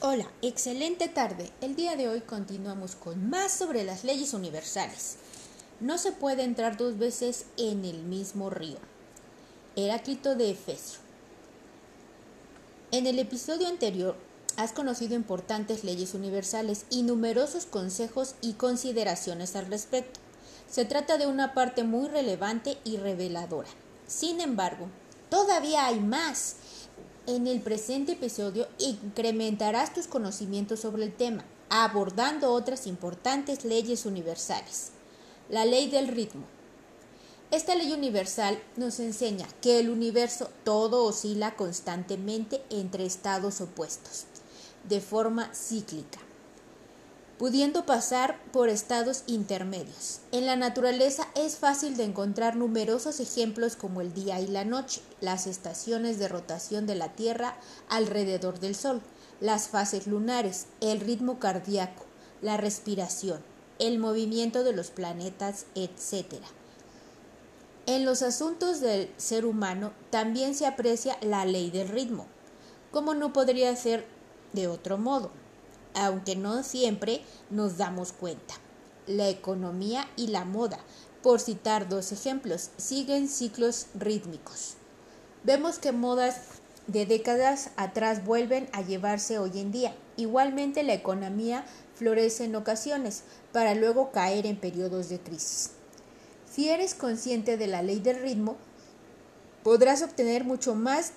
Hola, excelente tarde. El día de hoy continuamos con más sobre las leyes universales. No se puede entrar dos veces en el mismo río. Heráclito de Efesio. En el episodio anterior has conocido importantes leyes universales y numerosos consejos y consideraciones al respecto. Se trata de una parte muy relevante y reveladora. Sin embargo, todavía hay más en el presente episodio incrementarás tus conocimientos sobre el tema, abordando otras importantes leyes universales. La ley del ritmo. Esta ley universal nos enseña que el universo todo oscila constantemente entre estados opuestos, de forma cíclica pudiendo pasar por estados intermedios. En la naturaleza es fácil de encontrar numerosos ejemplos como el día y la noche, las estaciones de rotación de la Tierra alrededor del Sol, las fases lunares, el ritmo cardíaco, la respiración, el movimiento de los planetas, etc. En los asuntos del ser humano también se aprecia la ley del ritmo, como no podría ser de otro modo aunque no siempre nos damos cuenta. La economía y la moda, por citar dos ejemplos, siguen ciclos rítmicos. Vemos que modas de décadas atrás vuelven a llevarse hoy en día. Igualmente la economía florece en ocasiones para luego caer en periodos de crisis. Si eres consciente de la ley del ritmo, podrás obtener mucho más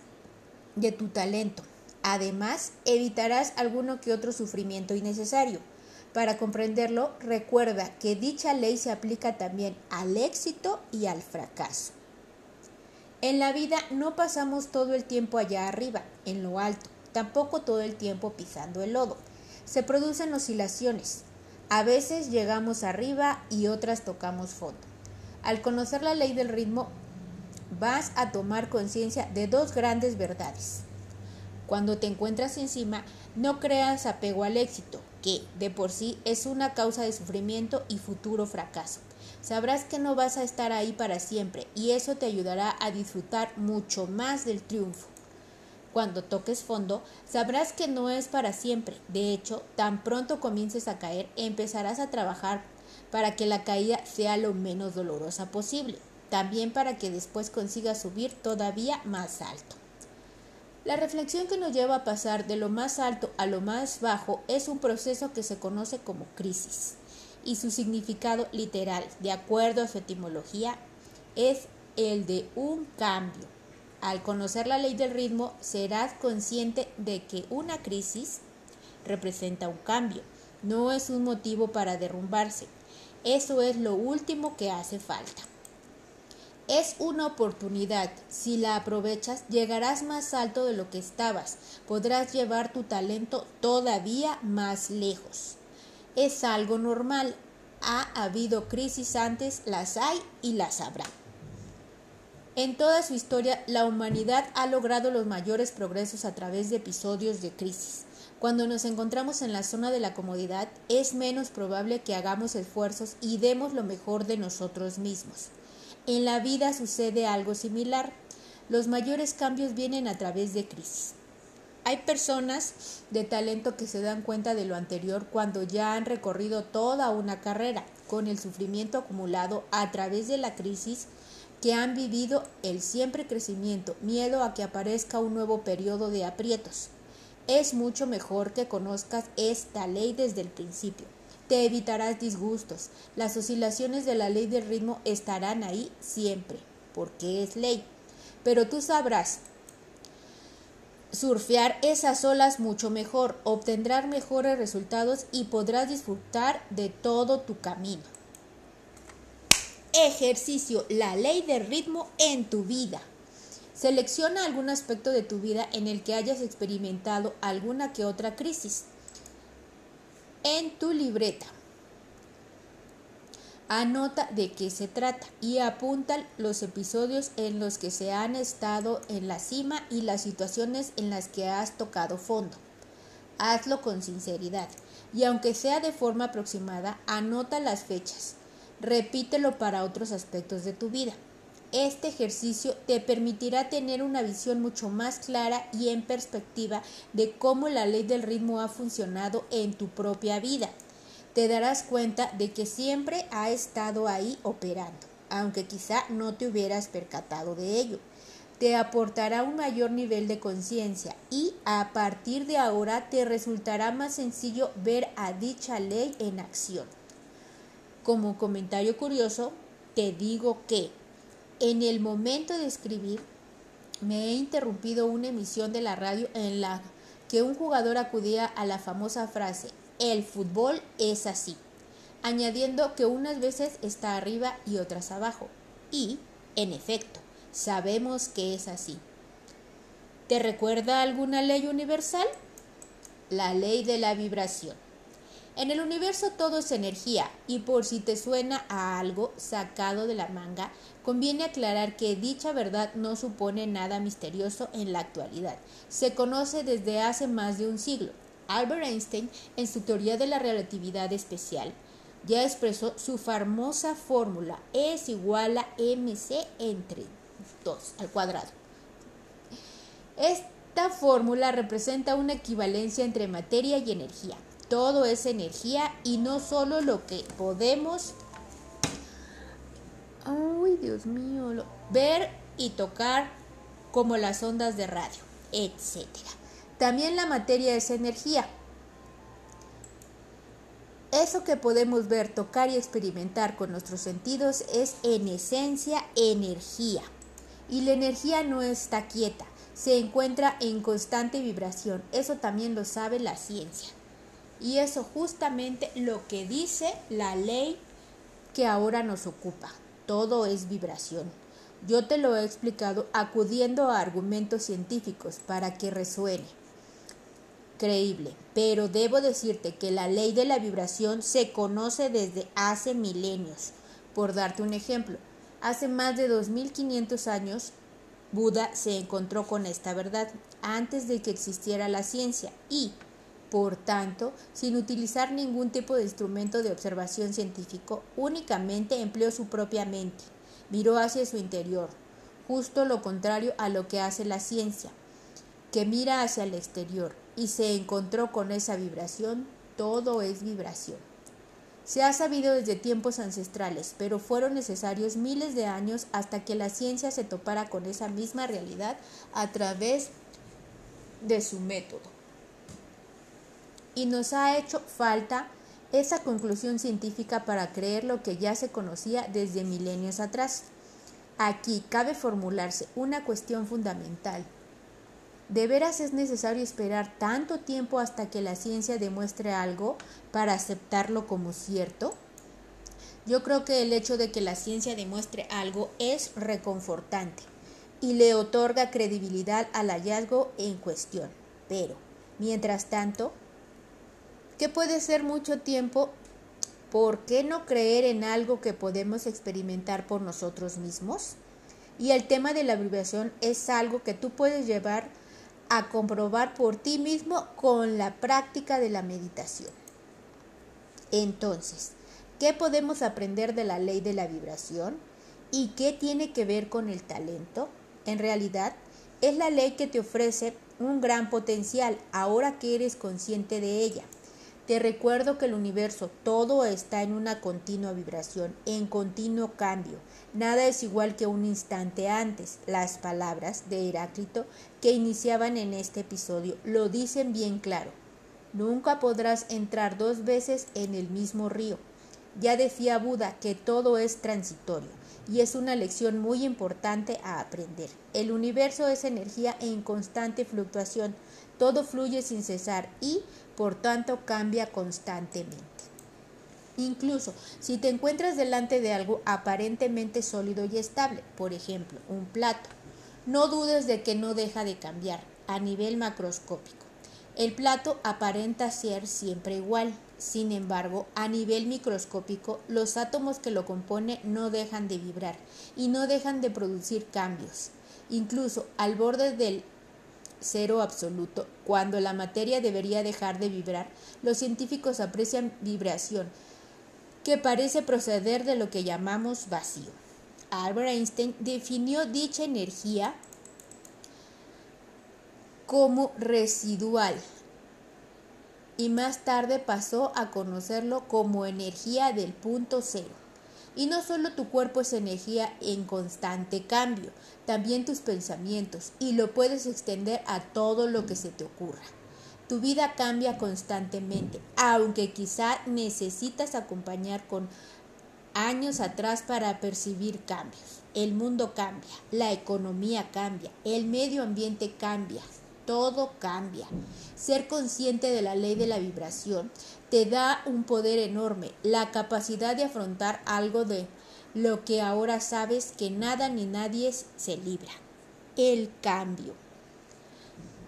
de tu talento Además, evitarás alguno que otro sufrimiento innecesario. Para comprenderlo, recuerda que dicha ley se aplica también al éxito y al fracaso. En la vida no pasamos todo el tiempo allá arriba, en lo alto, tampoco todo el tiempo pisando el lodo. Se producen oscilaciones. A veces llegamos arriba y otras tocamos fondo. Al conocer la ley del ritmo, vas a tomar conciencia de dos grandes verdades. Cuando te encuentras encima, no creas apego al éxito, que de por sí es una causa de sufrimiento y futuro fracaso. Sabrás que no vas a estar ahí para siempre y eso te ayudará a disfrutar mucho más del triunfo. Cuando toques fondo, sabrás que no es para siempre. De hecho, tan pronto comiences a caer, empezarás a trabajar para que la caída sea lo menos dolorosa posible. También para que después consigas subir todavía más alto. La reflexión que nos lleva a pasar de lo más alto a lo más bajo es un proceso que se conoce como crisis y su significado literal, de acuerdo a su etimología, es el de un cambio. Al conocer la ley del ritmo, serás consciente de que una crisis representa un cambio, no es un motivo para derrumbarse. Eso es lo último que hace falta. Es una oportunidad. Si la aprovechas, llegarás más alto de lo que estabas. Podrás llevar tu talento todavía más lejos. Es algo normal. Ha habido crisis antes, las hay y las habrá. En toda su historia, la humanidad ha logrado los mayores progresos a través de episodios de crisis. Cuando nos encontramos en la zona de la comodidad, es menos probable que hagamos esfuerzos y demos lo mejor de nosotros mismos. En la vida sucede algo similar. Los mayores cambios vienen a través de crisis. Hay personas de talento que se dan cuenta de lo anterior cuando ya han recorrido toda una carrera, con el sufrimiento acumulado a través de la crisis que han vivido el siempre crecimiento, miedo a que aparezca un nuevo periodo de aprietos. Es mucho mejor que conozcas esta ley desde el principio. Te evitarás disgustos. Las oscilaciones de la ley del ritmo estarán ahí siempre, porque es ley. Pero tú sabrás surfear esas olas mucho mejor, obtendrás mejores resultados y podrás disfrutar de todo tu camino. Ejercicio, la ley del ritmo en tu vida. Selecciona algún aspecto de tu vida en el que hayas experimentado alguna que otra crisis en tu libreta. Anota de qué se trata y apunta los episodios en los que se han estado en la cima y las situaciones en las que has tocado fondo. Hazlo con sinceridad y aunque sea de forma aproximada, anota las fechas. Repítelo para otros aspectos de tu vida. Este ejercicio te permitirá tener una visión mucho más clara y en perspectiva de cómo la ley del ritmo ha funcionado en tu propia vida. Te darás cuenta de que siempre ha estado ahí operando, aunque quizá no te hubieras percatado de ello. Te aportará un mayor nivel de conciencia y a partir de ahora te resultará más sencillo ver a dicha ley en acción. Como comentario curioso, te digo que en el momento de escribir, me he interrumpido una emisión de la radio en la que un jugador acudía a la famosa frase, el fútbol es así, añadiendo que unas veces está arriba y otras abajo. Y, en efecto, sabemos que es así. ¿Te recuerda alguna ley universal? La ley de la vibración. En el universo todo es energía y por si te suena a algo sacado de la manga, conviene aclarar que dicha verdad no supone nada misterioso en la actualidad. Se conoce desde hace más de un siglo. Albert Einstein, en su teoría de la relatividad especial, ya expresó su famosa fórmula es igual a mc entre 2 al cuadrado. Esta fórmula representa una equivalencia entre materia y energía. Todo es energía y no solo lo que podemos ay Dios mío, ver y tocar como las ondas de radio, etc. También la materia es energía. Eso que podemos ver, tocar y experimentar con nuestros sentidos es en esencia energía. Y la energía no está quieta, se encuentra en constante vibración. Eso también lo sabe la ciencia. Y eso justamente lo que dice la ley que ahora nos ocupa. Todo es vibración. Yo te lo he explicado acudiendo a argumentos científicos para que resuene. Creíble, pero debo decirte que la ley de la vibración se conoce desde hace milenios. Por darte un ejemplo, hace más de 2500 años Buda se encontró con esta verdad antes de que existiera la ciencia y por tanto, sin utilizar ningún tipo de instrumento de observación científico, únicamente empleó su propia mente, miró hacia su interior, justo lo contrario a lo que hace la ciencia, que mira hacia el exterior y se encontró con esa vibración, todo es vibración. Se ha sabido desde tiempos ancestrales, pero fueron necesarios miles de años hasta que la ciencia se topara con esa misma realidad a través de su método y nos ha hecho falta esa conclusión científica para creer lo que ya se conocía desde milenios atrás. Aquí cabe formularse una cuestión fundamental. ¿De veras es necesario esperar tanto tiempo hasta que la ciencia demuestre algo para aceptarlo como cierto? Yo creo que el hecho de que la ciencia demuestre algo es reconfortante y le otorga credibilidad al hallazgo en cuestión. Pero, mientras tanto, que puede ser mucho tiempo, ¿por qué no creer en algo que podemos experimentar por nosotros mismos? Y el tema de la vibración es algo que tú puedes llevar a comprobar por ti mismo con la práctica de la meditación. Entonces, ¿qué podemos aprender de la ley de la vibración? ¿Y qué tiene que ver con el talento? En realidad, es la ley que te ofrece un gran potencial ahora que eres consciente de ella. Te recuerdo que el universo todo está en una continua vibración, en continuo cambio. Nada es igual que un instante antes. Las palabras de Heráclito que iniciaban en este episodio lo dicen bien claro. Nunca podrás entrar dos veces en el mismo río. Ya decía Buda que todo es transitorio y es una lección muy importante a aprender. El universo es energía en constante fluctuación, todo fluye sin cesar y por tanto cambia constantemente. Incluso si te encuentras delante de algo aparentemente sólido y estable, por ejemplo, un plato, no dudes de que no deja de cambiar a nivel macroscópico. El plato aparenta ser siempre igual, sin embargo, a nivel microscópico, los átomos que lo componen no dejan de vibrar y no dejan de producir cambios. Incluso al borde del cero absoluto, cuando la materia debería dejar de vibrar, los científicos aprecian vibración, que parece proceder de lo que llamamos vacío. Albert Einstein definió dicha energía como residual y más tarde pasó a conocerlo como energía del punto cero. Y no solo tu cuerpo es energía en constante cambio, también tus pensamientos, y lo puedes extender a todo lo que se te ocurra. Tu vida cambia constantemente, aunque quizá necesitas acompañar con años atrás para percibir cambios. El mundo cambia, la economía cambia, el medio ambiente cambia, todo cambia. Ser consciente de la ley de la vibración te da un poder enorme, la capacidad de afrontar algo de lo que ahora sabes que nada ni nadie se libra. El cambio.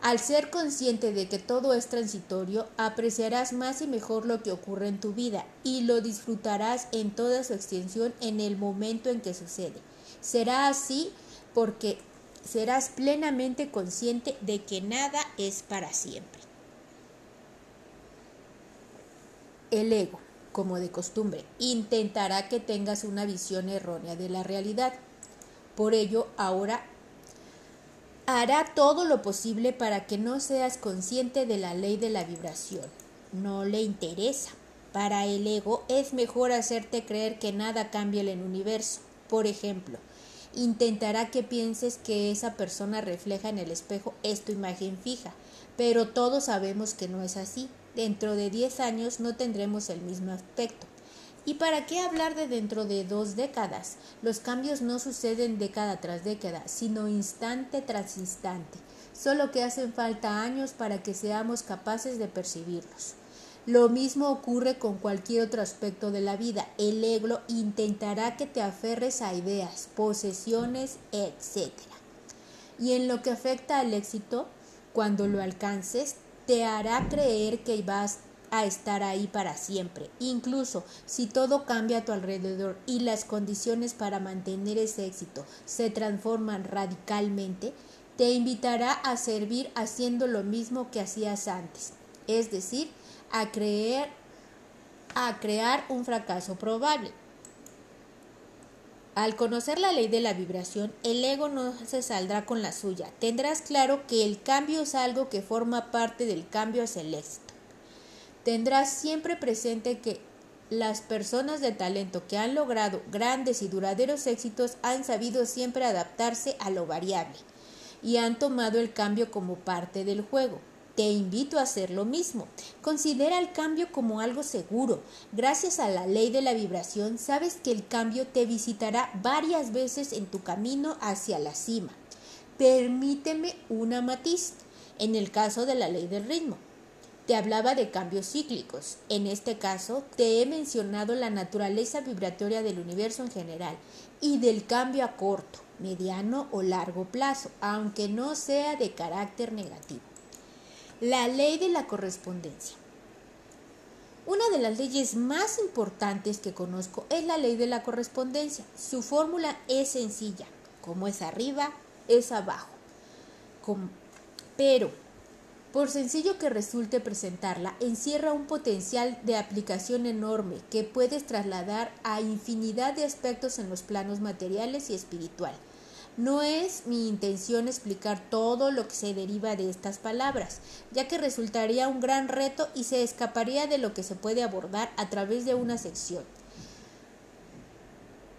Al ser consciente de que todo es transitorio, apreciarás más y mejor lo que ocurre en tu vida y lo disfrutarás en toda su extensión en el momento en que sucede. Será así porque serás plenamente consciente de que nada es para siempre. El ego, como de costumbre, intentará que tengas una visión errónea de la realidad. Por ello, ahora hará todo lo posible para que no seas consciente de la ley de la vibración. No le interesa. Para el ego es mejor hacerte creer que nada cambia en el universo. Por ejemplo, intentará que pienses que esa persona refleja en el espejo es tu imagen fija, pero todos sabemos que no es así. Dentro de 10 años no tendremos el mismo aspecto. ¿Y para qué hablar de dentro de dos décadas? Los cambios no suceden década tras década, sino instante tras instante, solo que hacen falta años para que seamos capaces de percibirlos. Lo mismo ocurre con cualquier otro aspecto de la vida. El ego intentará que te aferres a ideas, posesiones, etc. Y en lo que afecta al éxito, cuando lo alcances, te hará creer que vas a estar ahí para siempre. Incluso si todo cambia a tu alrededor y las condiciones para mantener ese éxito se transforman radicalmente, te invitará a servir haciendo lo mismo que hacías antes. Es decir, a, creer, a crear un fracaso probable. Al conocer la ley de la vibración, el ego no se saldrá con la suya. Tendrás claro que el cambio es algo que forma parte del cambio hacia el éxito. Tendrás siempre presente que las personas de talento que han logrado grandes y duraderos éxitos han sabido siempre adaptarse a lo variable y han tomado el cambio como parte del juego. Te invito a hacer lo mismo. Considera el cambio como algo seguro. Gracias a la ley de la vibración, sabes que el cambio te visitará varias veces en tu camino hacia la cima. Permíteme una matiz. En el caso de la ley del ritmo, te hablaba de cambios cíclicos. En este caso, te he mencionado la naturaleza vibratoria del universo en general y del cambio a corto, mediano o largo plazo, aunque no sea de carácter negativo. La ley de la correspondencia. Una de las leyes más importantes que conozco es la ley de la correspondencia. Su fórmula es sencilla. Como es arriba, es abajo. Pero, por sencillo que resulte presentarla, encierra un potencial de aplicación enorme que puedes trasladar a infinidad de aspectos en los planos materiales y espiritual. No es mi intención explicar todo lo que se deriva de estas palabras, ya que resultaría un gran reto y se escaparía de lo que se puede abordar a través de una sección.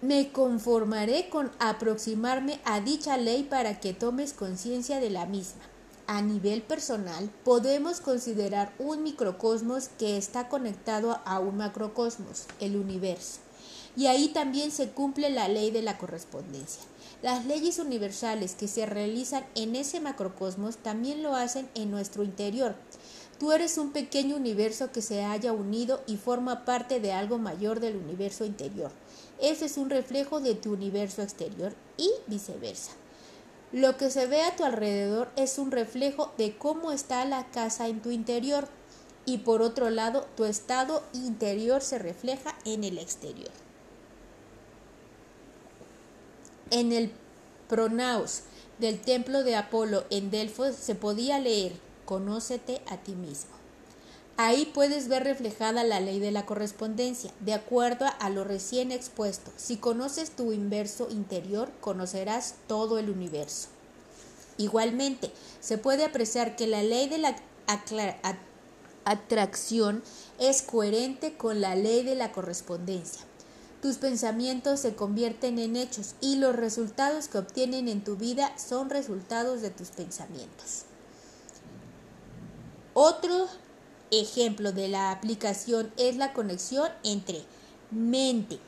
Me conformaré con aproximarme a dicha ley para que tomes conciencia de la misma. A nivel personal, podemos considerar un microcosmos que está conectado a un macrocosmos, el universo. Y ahí también se cumple la ley de la correspondencia. Las leyes universales que se realizan en ese macrocosmos también lo hacen en nuestro interior. Tú eres un pequeño universo que se haya unido y forma parte de algo mayor del universo interior. Ese es un reflejo de tu universo exterior y viceversa. Lo que se ve a tu alrededor es un reflejo de cómo está la casa en tu interior y por otro lado tu estado interior se refleja en el exterior. En el pronaos del templo de Apolo en Delfos se podía leer Conócete a ti mismo. Ahí puedes ver reflejada la ley de la correspondencia, de acuerdo a lo recién expuesto. Si conoces tu inverso interior, conocerás todo el universo. Igualmente, se puede apreciar que la ley de la atracción es coherente con la ley de la correspondencia. Tus pensamientos se convierten en hechos y los resultados que obtienen en tu vida son resultados de tus pensamientos. Otro ejemplo de la aplicación es la conexión entre mente.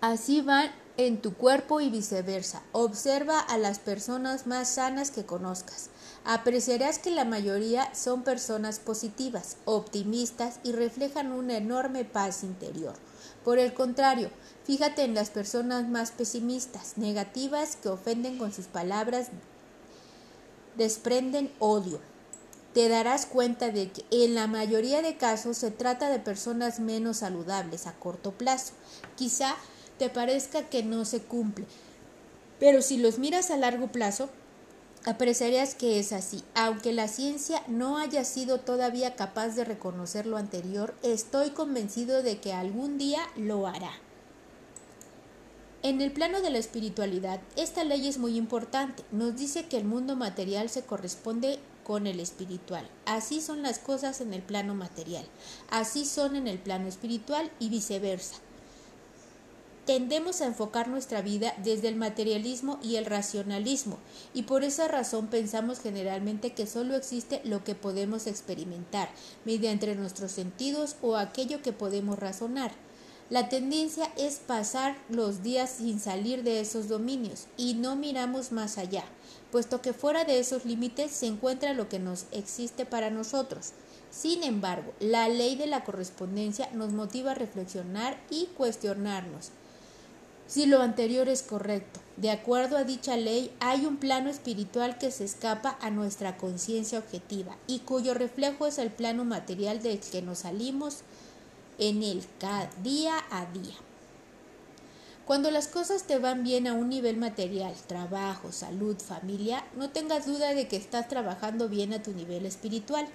Así van en tu cuerpo y viceversa. Observa a las personas más sanas que conozcas. Apreciarás que la mayoría son personas positivas, optimistas y reflejan una enorme paz interior. Por el contrario, fíjate en las personas más pesimistas, negativas, que ofenden con sus palabras desprenden odio. Te darás cuenta de que en la mayoría de casos se trata de personas menos saludables a corto plazo. Quizá te parezca que no se cumple, pero si los miras a largo plazo, apreciarías que es así. Aunque la ciencia no haya sido todavía capaz de reconocer lo anterior, estoy convencido de que algún día lo hará. En el plano de la espiritualidad, esta ley es muy importante. Nos dice que el mundo material se corresponde con el espiritual. Así son las cosas en el plano material, así son en el plano espiritual y viceversa. Tendemos a enfocar nuestra vida desde el materialismo y el racionalismo, y por esa razón pensamos generalmente que solo existe lo que podemos experimentar mediante nuestros sentidos o aquello que podemos razonar. La tendencia es pasar los días sin salir de esos dominios y no miramos más allá, puesto que fuera de esos límites se encuentra lo que nos existe para nosotros. Sin embargo, la ley de la correspondencia nos motiva a reflexionar y cuestionarnos si lo anterior es correcto. De acuerdo a dicha ley, hay un plano espiritual que se escapa a nuestra conciencia objetiva y cuyo reflejo es el plano material del que nos salimos en el día a día. Cuando las cosas te van bien a un nivel material, trabajo, salud, familia, no tengas duda de que estás trabajando bien a tu nivel espiritual.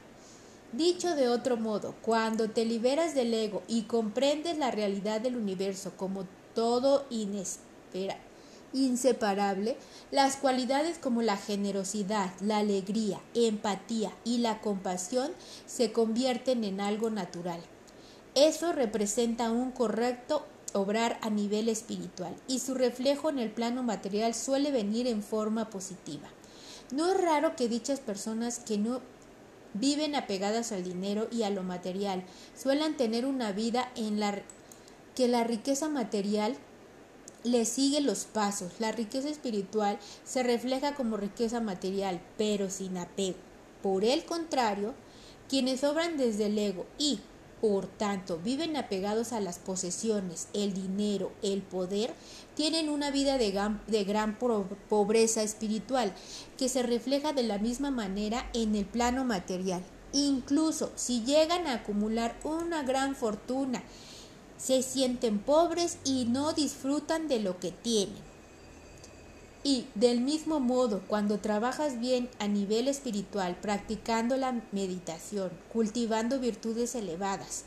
Dicho de otro modo, cuando te liberas del ego y comprendes la realidad del universo como todo inseparable, las cualidades como la generosidad, la alegría, empatía y la compasión se convierten en algo natural. Eso representa un correcto obrar a nivel espiritual y su reflejo en el plano material suele venir en forma positiva. No es raro que dichas personas que no viven apegadas al dinero y a lo material suelan tener una vida en la que la riqueza material le sigue los pasos. La riqueza espiritual se refleja como riqueza material, pero sin apego. Por el contrario, quienes obran desde el ego y por tanto, viven apegados a las posesiones, el dinero, el poder, tienen una vida de gran, pobreza espiritual que se refleja de la misma manera en el plano material. Incluso si llegan a acumular una gran fortuna, se sienten pobres y no disfrutan de lo que tienen. Y del mismo modo, cuando trabajas bien a nivel espiritual, practicando la meditación, cultivando virtudes elevadas,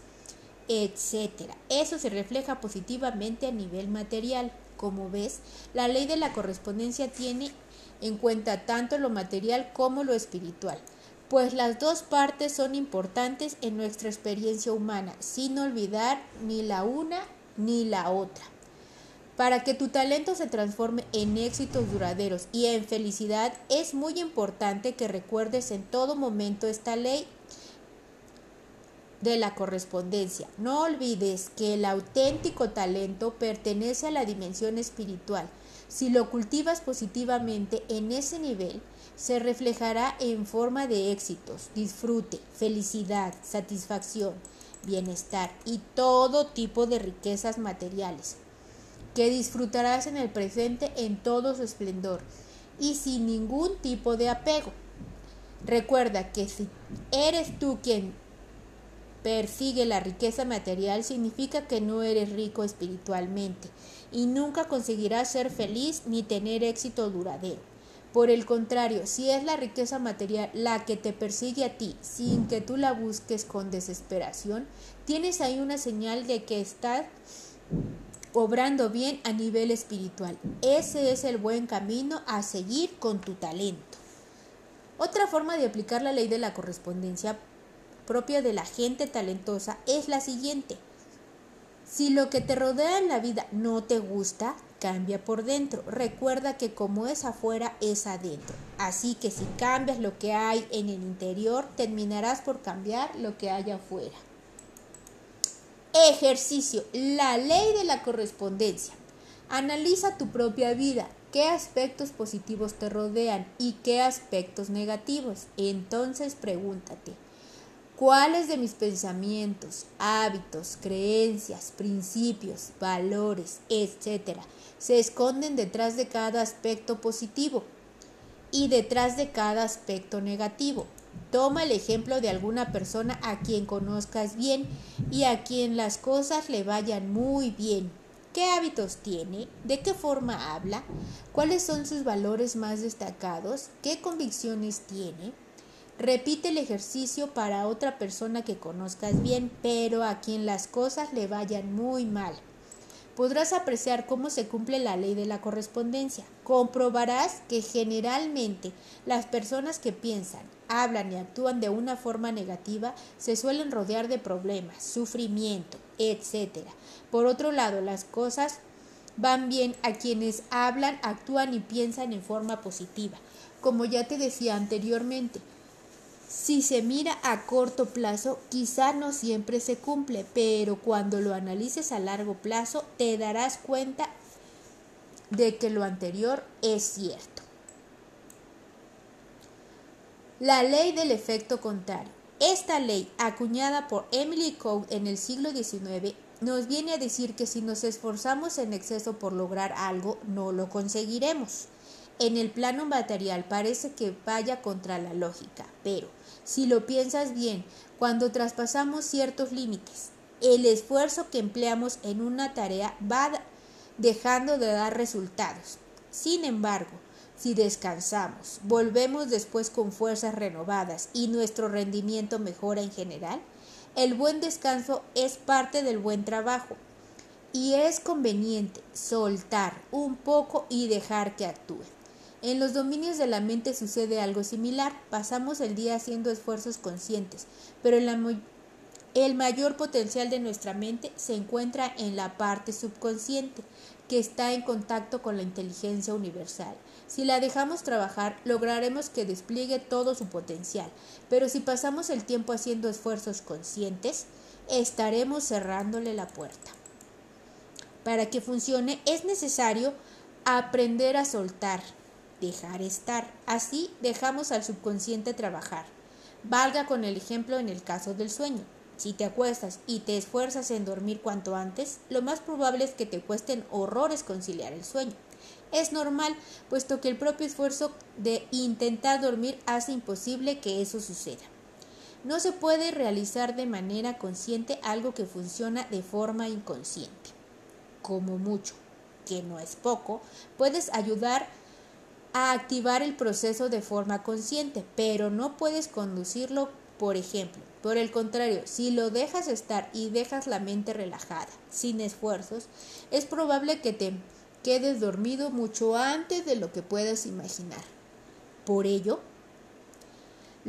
etc., eso se refleja positivamente a nivel material. Como ves, la ley de la correspondencia tiene en cuenta tanto lo material como lo espiritual, pues las dos partes son importantes en nuestra experiencia humana, sin olvidar ni la una ni la otra. Para que tu talento se transforme en éxitos duraderos y en felicidad, es muy importante que recuerdes en todo momento esta ley de la correspondencia. No olvides que el auténtico talento pertenece a la dimensión espiritual. Si lo cultivas positivamente en ese nivel, se reflejará en forma de éxitos, disfrute, felicidad, satisfacción, bienestar y todo tipo de riquezas materiales que disfrutarás en el presente en todo su esplendor y sin ningún tipo de apego. Recuerda que si eres tú quien persigue la riqueza material, significa que no eres rico espiritualmente y nunca conseguirás ser feliz ni tener éxito duradero. Por el contrario, si es la riqueza material la que te persigue a ti sin que tú la busques con desesperación, tienes ahí una señal de que estás obrando bien a nivel espiritual. Ese es el buen camino a seguir con tu talento. Otra forma de aplicar la ley de la correspondencia propia de la gente talentosa es la siguiente. Si lo que te rodea en la vida no te gusta, cambia por dentro. Recuerda que como es afuera, es adentro. Así que si cambias lo que hay en el interior, terminarás por cambiar lo que hay afuera. Ejercicio. La ley de la correspondencia. Analiza tu propia vida. ¿Qué aspectos positivos te rodean y qué aspectos negativos? Entonces pregúntate. ¿Cuáles de mis pensamientos, hábitos, creencias, principios, valores, etcétera, se esconden detrás de cada aspecto positivo y detrás de cada aspecto negativo? Toma el ejemplo de alguna persona a quien conozcas bien y a quien las cosas le vayan muy bien. ¿Qué hábitos tiene? ¿De qué forma habla? ¿Cuáles son sus valores más destacados? ¿Qué convicciones tiene? Repite el ejercicio para otra persona que conozcas bien, pero a quien las cosas le vayan muy mal. Podrás apreciar cómo se cumple la ley de la correspondencia. Comprobarás que generalmente las personas que piensan, hablan y actúan de una forma negativa se suelen rodear de problemas, sufrimiento, etc. Por otro lado, las cosas van bien a quienes hablan, actúan y piensan en forma positiva. Como ya te decía anteriormente, si se mira a corto plazo, quizá no siempre se cumple, pero cuando lo analices a largo plazo, te darás cuenta de que lo anterior es cierto. La ley del efecto contrario. Esta ley, acuñada por Emily Code en el siglo XIX, nos viene a decir que si nos esforzamos en exceso por lograr algo, no lo conseguiremos. En el plano material parece que vaya contra la lógica, pero si lo piensas bien, cuando traspasamos ciertos límites, el esfuerzo que empleamos en una tarea va dejando de dar resultados. Sin embargo, si descansamos, volvemos después con fuerzas renovadas y nuestro rendimiento mejora en general, el buen descanso es parte del buen trabajo y es conveniente soltar un poco y dejar que actúe. En los dominios de la mente sucede algo similar. Pasamos el día haciendo esfuerzos conscientes, pero el mayor potencial de nuestra mente se encuentra en la parte subconsciente, que está en contacto con la inteligencia universal. Si la dejamos trabajar, lograremos que despliegue todo su potencial, pero si pasamos el tiempo haciendo esfuerzos conscientes, estaremos cerrándole la puerta. Para que funcione es necesario aprender a soltar, dejar estar. Así dejamos al subconsciente trabajar. Valga con el ejemplo en el caso del sueño. Si te acuestas y te esfuerzas en dormir cuanto antes, lo más probable es que te cuesten horrores conciliar el sueño. Es normal, puesto que el propio esfuerzo de intentar dormir hace imposible que eso suceda. No se puede realizar de manera consciente algo que funciona de forma inconsciente. Como mucho, que no es poco, puedes ayudar a activar el proceso de forma consciente, pero no puedes conducirlo, por ejemplo. Por el contrario, si lo dejas estar y dejas la mente relajada, sin esfuerzos, es probable que te quedes dormido mucho antes de lo que puedas imaginar. Por ello,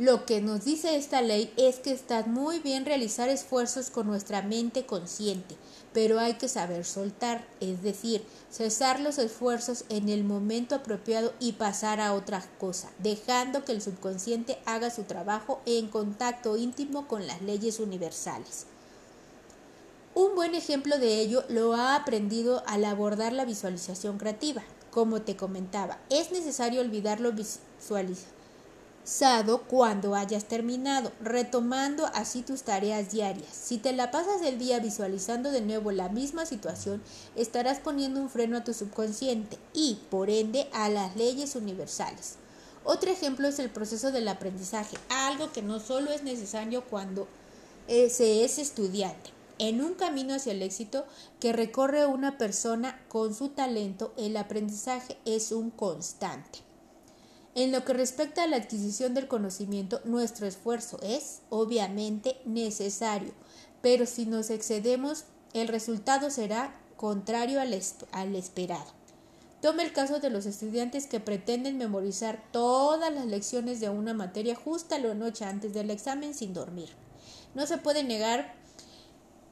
lo que nos dice esta ley es que está muy bien realizar esfuerzos con nuestra mente consciente, pero hay que saber soltar, es decir, cesar los esfuerzos en el momento apropiado y pasar a otra cosa, dejando que el subconsciente haga su trabajo en contacto íntimo con las leyes universales. Un buen ejemplo de ello lo ha aprendido al abordar la visualización creativa. Como te comentaba, es necesario olvidar lo visualizado cuando hayas terminado, retomando así tus tareas diarias. Si te la pasas el día visualizando de nuevo la misma situación, estarás poniendo un freno a tu subconsciente y, por ende, a las leyes universales. Otro ejemplo es el proceso del aprendizaje, algo que no solo es necesario cuando eh, se es estudiante. En un camino hacia el éxito que recorre una persona con su talento, el aprendizaje es un constante. En lo que respecta a la adquisición del conocimiento, nuestro esfuerzo es, obviamente, necesario, pero si nos excedemos, el resultado será contrario al, esperado. Tome el caso de los estudiantes que pretenden memorizar todas las lecciones de una materia justa la noche antes del examen sin dormir. No se puede negar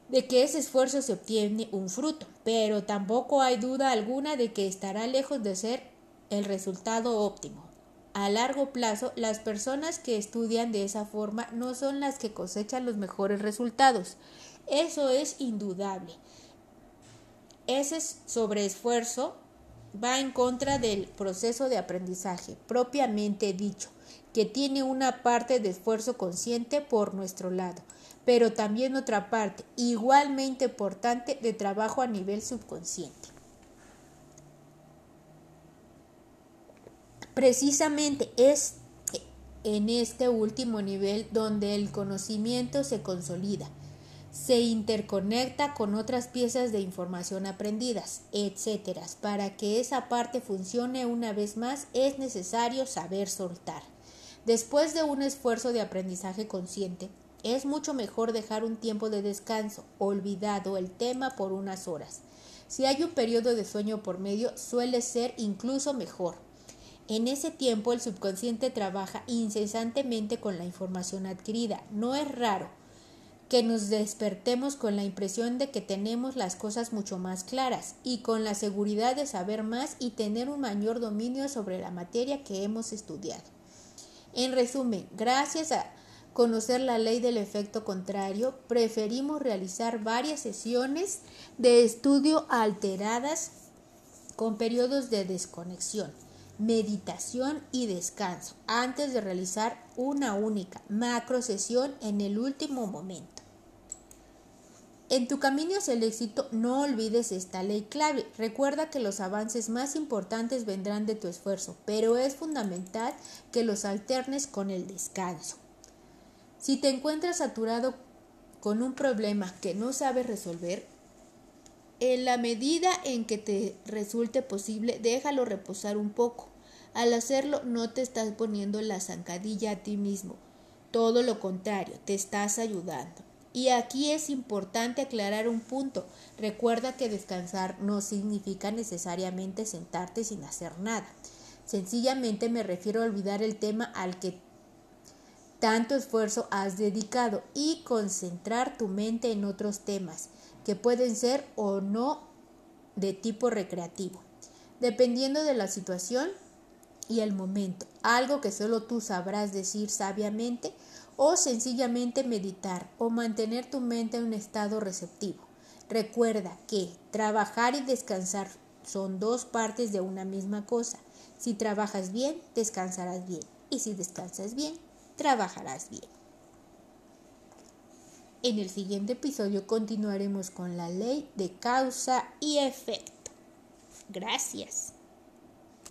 de que ese esfuerzo se obtiene un fruto, pero tampoco hay duda alguna de que estará lejos de ser el resultado óptimo. A largo plazo, las personas que estudian de esa forma no son las que cosechan los mejores resultados. Eso es indudable. Ese sobreesfuerzo va en contra del proceso de aprendizaje propiamente dicho, que tiene una parte de esfuerzo consciente por nuestro lado pero también otra parte igualmente importante de trabajo a nivel subconsciente. Precisamente es en este último nivel donde el conocimiento se consolida, se interconecta con otras piezas de información aprendidas, etc. Para que esa parte funcione una vez más es necesario saber soltar. Después de un esfuerzo de aprendizaje consciente, es mucho mejor dejar un tiempo de descanso, olvidado el tema por unas horas. Si hay un periodo de sueño por medio, suele ser incluso mejor. En ese tiempo el subconsciente trabaja incesantemente con la información adquirida. No es raro que nos despertemos con la impresión de que tenemos las cosas mucho más claras y con la seguridad de saber más y tener un mayor dominio sobre la materia que hemos estudiado. En resumen, gracias a conocer la ley del efecto contrario, preferimos realizar varias sesiones de estudio alteradas con periodos de desconexión, meditación y descanso antes de realizar una única macro sesión en el último momento. En tu camino hacia el éxito no olvides esta ley clave. Recuerda que los avances más importantes vendrán de tu esfuerzo, pero es fundamental que los alternes con el descanso. Si te encuentras saturado con un problema que no sabes resolver, en la medida en que te resulte posible, déjalo reposar un poco. Al hacerlo, no te estás poniendo la zancadilla a ti mismo. Todo lo contrario, te estás ayudando. Y aquí es importante aclarar un punto. Recuerda que descansar no significa necesariamente sentarte sin hacer nada. Sencillamente me refiero a olvidar el tema al que tanto esfuerzo has dedicado y concentrar tu mente en otros temas que pueden ser o no de tipo recreativo, dependiendo de la situación y el momento, algo que solo tú sabrás decir sabiamente o sencillamente meditar o mantener tu mente en un estado receptivo. Recuerda que trabajar y descansar son dos partes de una misma cosa. Si trabajas bien, descansarás bien. Y si descansas bien, trabajarás bien. En el siguiente episodio continuaremos con la ley de causa y efecto. Gracias.